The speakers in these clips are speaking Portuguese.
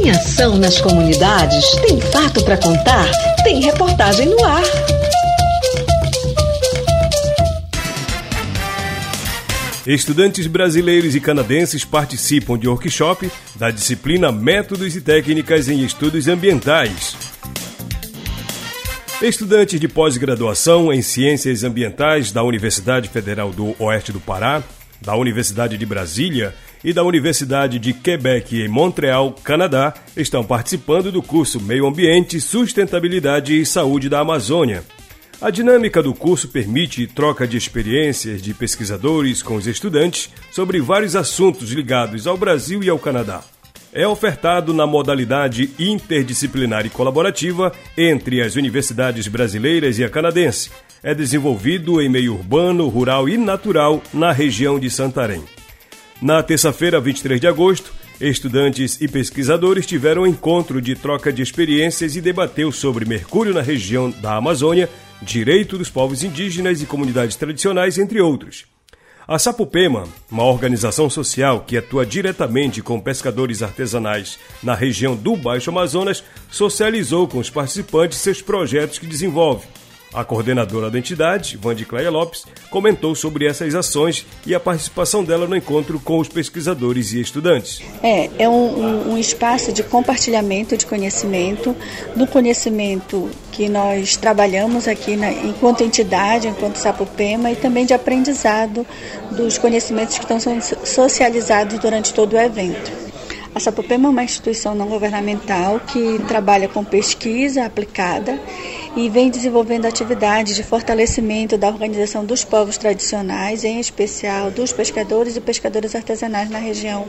Tem ação nas comunidades? Tem fato para contar? Tem reportagem no ar. Estudantes brasileiros e canadenses participam de workshop da disciplina Métodos e Técnicas em Estudos Ambientais. Estudantes de pós-graduação em Ciências Ambientais da Universidade Federal do Oeste do Pará, da Universidade de Brasília e da Universidade de Quebec em Montreal, Canadá, estão participando do curso Meio Ambiente, Sustentabilidade e Saúde da Amazônia. A dinâmica do curso permite troca de experiências de pesquisadores com os estudantes sobre vários assuntos ligados ao Brasil e ao Canadá. É ofertado na modalidade interdisciplinar e colaborativa entre as universidades brasileiras e a canadense. É desenvolvido em meio urbano, rural e natural na região de Santarém. Na terça-feira, 23 de agosto, estudantes e pesquisadores tiveram um encontro de troca de experiências e debateu sobre mercúrio na região da Amazônia, direito dos povos indígenas e comunidades tradicionais, entre outros. A Sapupema, uma organização social que atua diretamente com pescadores artesanais na região do Baixo Amazonas, socializou com os participantes seus projetos que desenvolve a coordenadora da entidade, Vande Cleia Lopes, comentou sobre essas ações e a participação dela no encontro com os pesquisadores e estudantes. É, é um, um espaço de compartilhamento de conhecimento, do conhecimento que nós trabalhamos aqui na, enquanto entidade, enquanto Sapopema, e também de aprendizado dos conhecimentos que estão sendo socializados durante todo o evento. A Sapopema é uma instituição não governamental que trabalha com pesquisa aplicada e vem desenvolvendo atividades de fortalecimento da organização dos povos tradicionais, em especial dos pescadores e pescadoras artesanais na região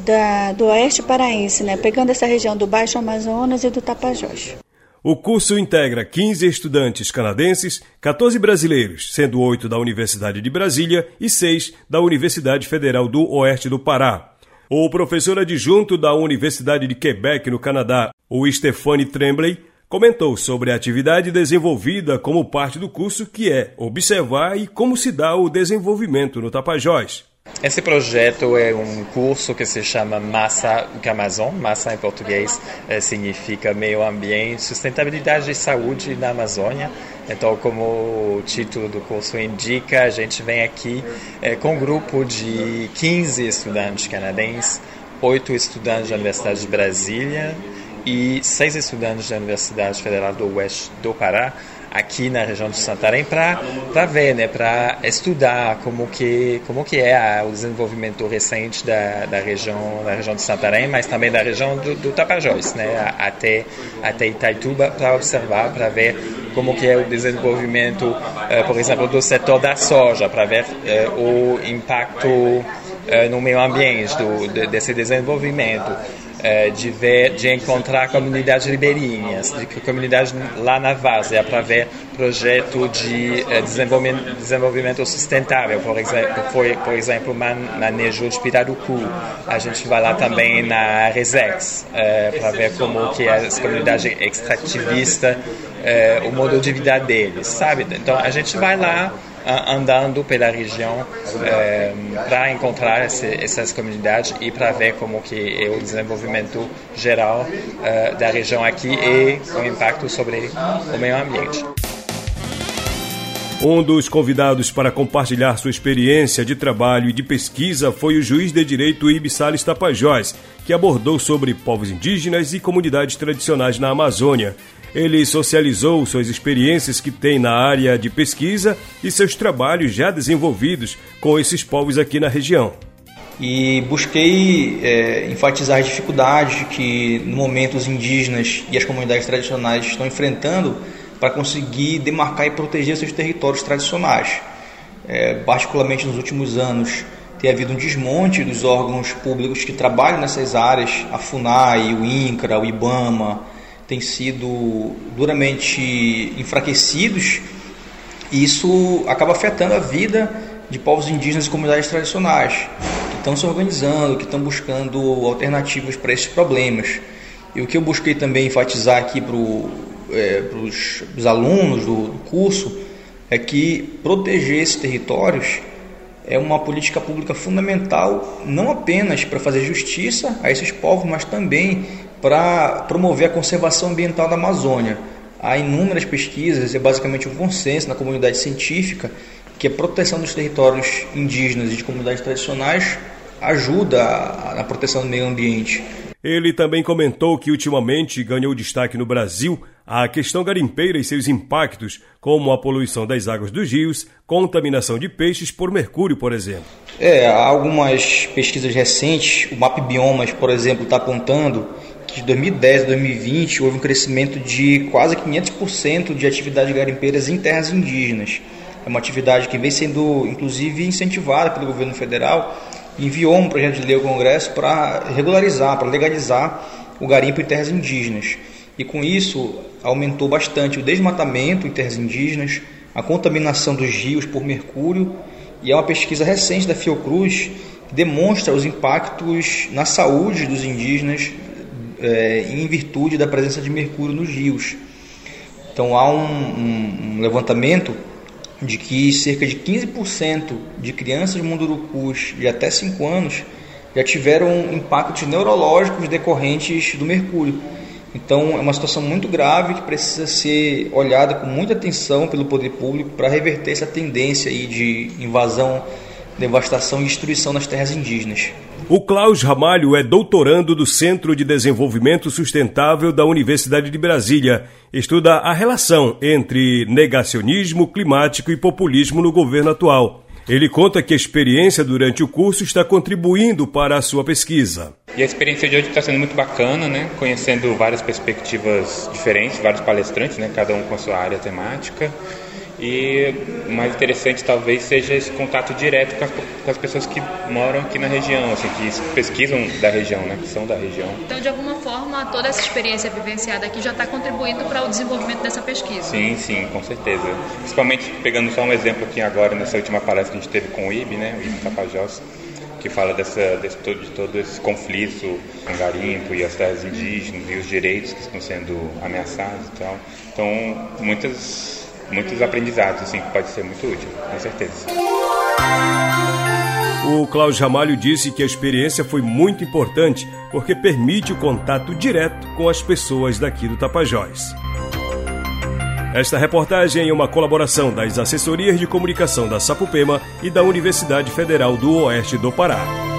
da, do oeste paraense, né, pegando essa região do Baixo Amazonas e do Tapajós. O curso integra 15 estudantes canadenses, 14 brasileiros, sendo 8 da Universidade de Brasília e 6 da Universidade Federal do Oeste do Pará. O professor adjunto da Universidade de Quebec, no Canadá, o Stephanie Tremblay, comentou sobre a atividade desenvolvida como parte do curso, que é observar e como se dá o desenvolvimento no Tapajós. Esse projeto é um curso que se chama Massa Amazon. Massa em português eh, significa meio ambiente, sustentabilidade e saúde na Amazônia. Então, como o título do curso indica, a gente vem aqui é, com um grupo de 15 estudantes canadenses, 8 estudantes da Universidade de Brasília e 6 estudantes da Universidade Federal do Oeste do Pará, aqui na região de Santarém para ver, né, para estudar como que como que é o desenvolvimento recente da, da região da região de Santarém, mas também da região do, do Tapajós, né, até até Itaituba para observar, para ver como que é o desenvolvimento, uh, por exemplo, do setor da soja, para ver uh, o impacto uh, no meio ambiente do, de, desse desenvolvimento. É, de ver, de encontrar comunidades ribeirinhas, de comunidades lá na várzea para ver projeto de é, desenvolvimento, desenvolvimento sustentável, por exemplo, foi por exemplo manejo de pirarucu. A gente vai lá também na Resex é, para ver como que é as comunidades extrativistas, é, o modo de vida deles, sabe? Então a gente vai lá andando pela região é, para encontrar esse, essas comunidades e para ver como que é o desenvolvimento geral é, da região aqui e o impacto sobre o meio ambiente. Um dos convidados para compartilhar sua experiência de trabalho e de pesquisa foi o juiz de direito Ibisales Tapajós, que abordou sobre povos indígenas e comunidades tradicionais na Amazônia. Ele socializou suas experiências que tem na área de pesquisa e seus trabalhos já desenvolvidos com esses povos aqui na região. E busquei é, enfatizar as dificuldades que, no momento, os indígenas e as comunidades tradicionais estão enfrentando para conseguir demarcar e proteger seus territórios tradicionais. É, particularmente nos últimos anos, tem havido um desmonte dos órgãos públicos que trabalham nessas áreas, a FUNAI, o INCRA, o IBAMA, têm sido duramente enfraquecidos e isso acaba afetando a vida de povos indígenas e comunidades tradicionais que estão se organizando, que estão buscando alternativas para esses problemas. E o que eu busquei também enfatizar aqui para é, os alunos do, do curso é que proteger esses territórios é uma política pública fundamental, não apenas para fazer justiça a esses povos, mas também para promover a conservação ambiental da Amazônia. Há inúmeras pesquisas, é basicamente um consenso na comunidade científica que a proteção dos territórios indígenas e de comunidades tradicionais ajuda na proteção do meio ambiente. Ele também comentou que ultimamente ganhou destaque no Brasil a questão garimpeira e seus impactos, como a poluição das águas dos rios, contaminação de peixes por mercúrio, por exemplo. É, há algumas pesquisas recentes, o MAP Biomas, por exemplo, está apontando de 2010 a 2020 houve um crescimento de quase 500% de atividades garimpeiras em terras indígenas. É uma atividade que vem sendo, inclusive, incentivada pelo governo federal enviou um projeto de lei ao Congresso para regularizar, para legalizar o garimpo em terras indígenas. E com isso aumentou bastante o desmatamento em terras indígenas, a contaminação dos rios por mercúrio, e é uma pesquisa recente da Fiocruz que demonstra os impactos na saúde dos indígenas é, em virtude da presença de mercúrio nos rios. Então há um, um, um levantamento de que cerca de 15% de crianças mundurucus de até 5 anos já tiveram impactos neurológicos decorrentes do mercúrio. Então é uma situação muito grave que precisa ser olhada com muita atenção pelo poder público para reverter essa tendência aí de invasão, devastação e destruição nas terras indígenas. O Klaus Ramalho é doutorando do Centro de Desenvolvimento Sustentável da Universidade de Brasília. Estuda a relação entre negacionismo climático e populismo no governo atual. Ele conta que a experiência durante o curso está contribuindo para a sua pesquisa. E a experiência de hoje está sendo muito bacana, né? Conhecendo várias perspectivas diferentes, vários palestrantes, né? Cada um com a sua área temática. E o mais interessante talvez seja esse contato direto com as, com as, pessoas que moram aqui na região, assim, que pesquisam da região, né, que são da região. Então, de alguma forma, toda essa experiência vivenciada aqui já está contribuindo para o desenvolvimento dessa pesquisa. Sim, sim, com certeza. Principalmente pegando só um exemplo aqui agora, nessa última palestra que a gente teve com o IB, né, o IB Tapajós, que fala dessa, desse, de todo esse conflito com garimpo e as terras indígenas e os direitos que estão sendo ameaçados e tal. Então, muitas muitos aprendizados, assim, que pode ser muito útil, com certeza. O Cláudio Ramalho disse que a experiência foi muito importante porque permite o contato direto com as pessoas daqui do Tapajós. Esta reportagem é uma colaboração das assessorias de comunicação da Sapupema e da Universidade Federal do Oeste do Pará.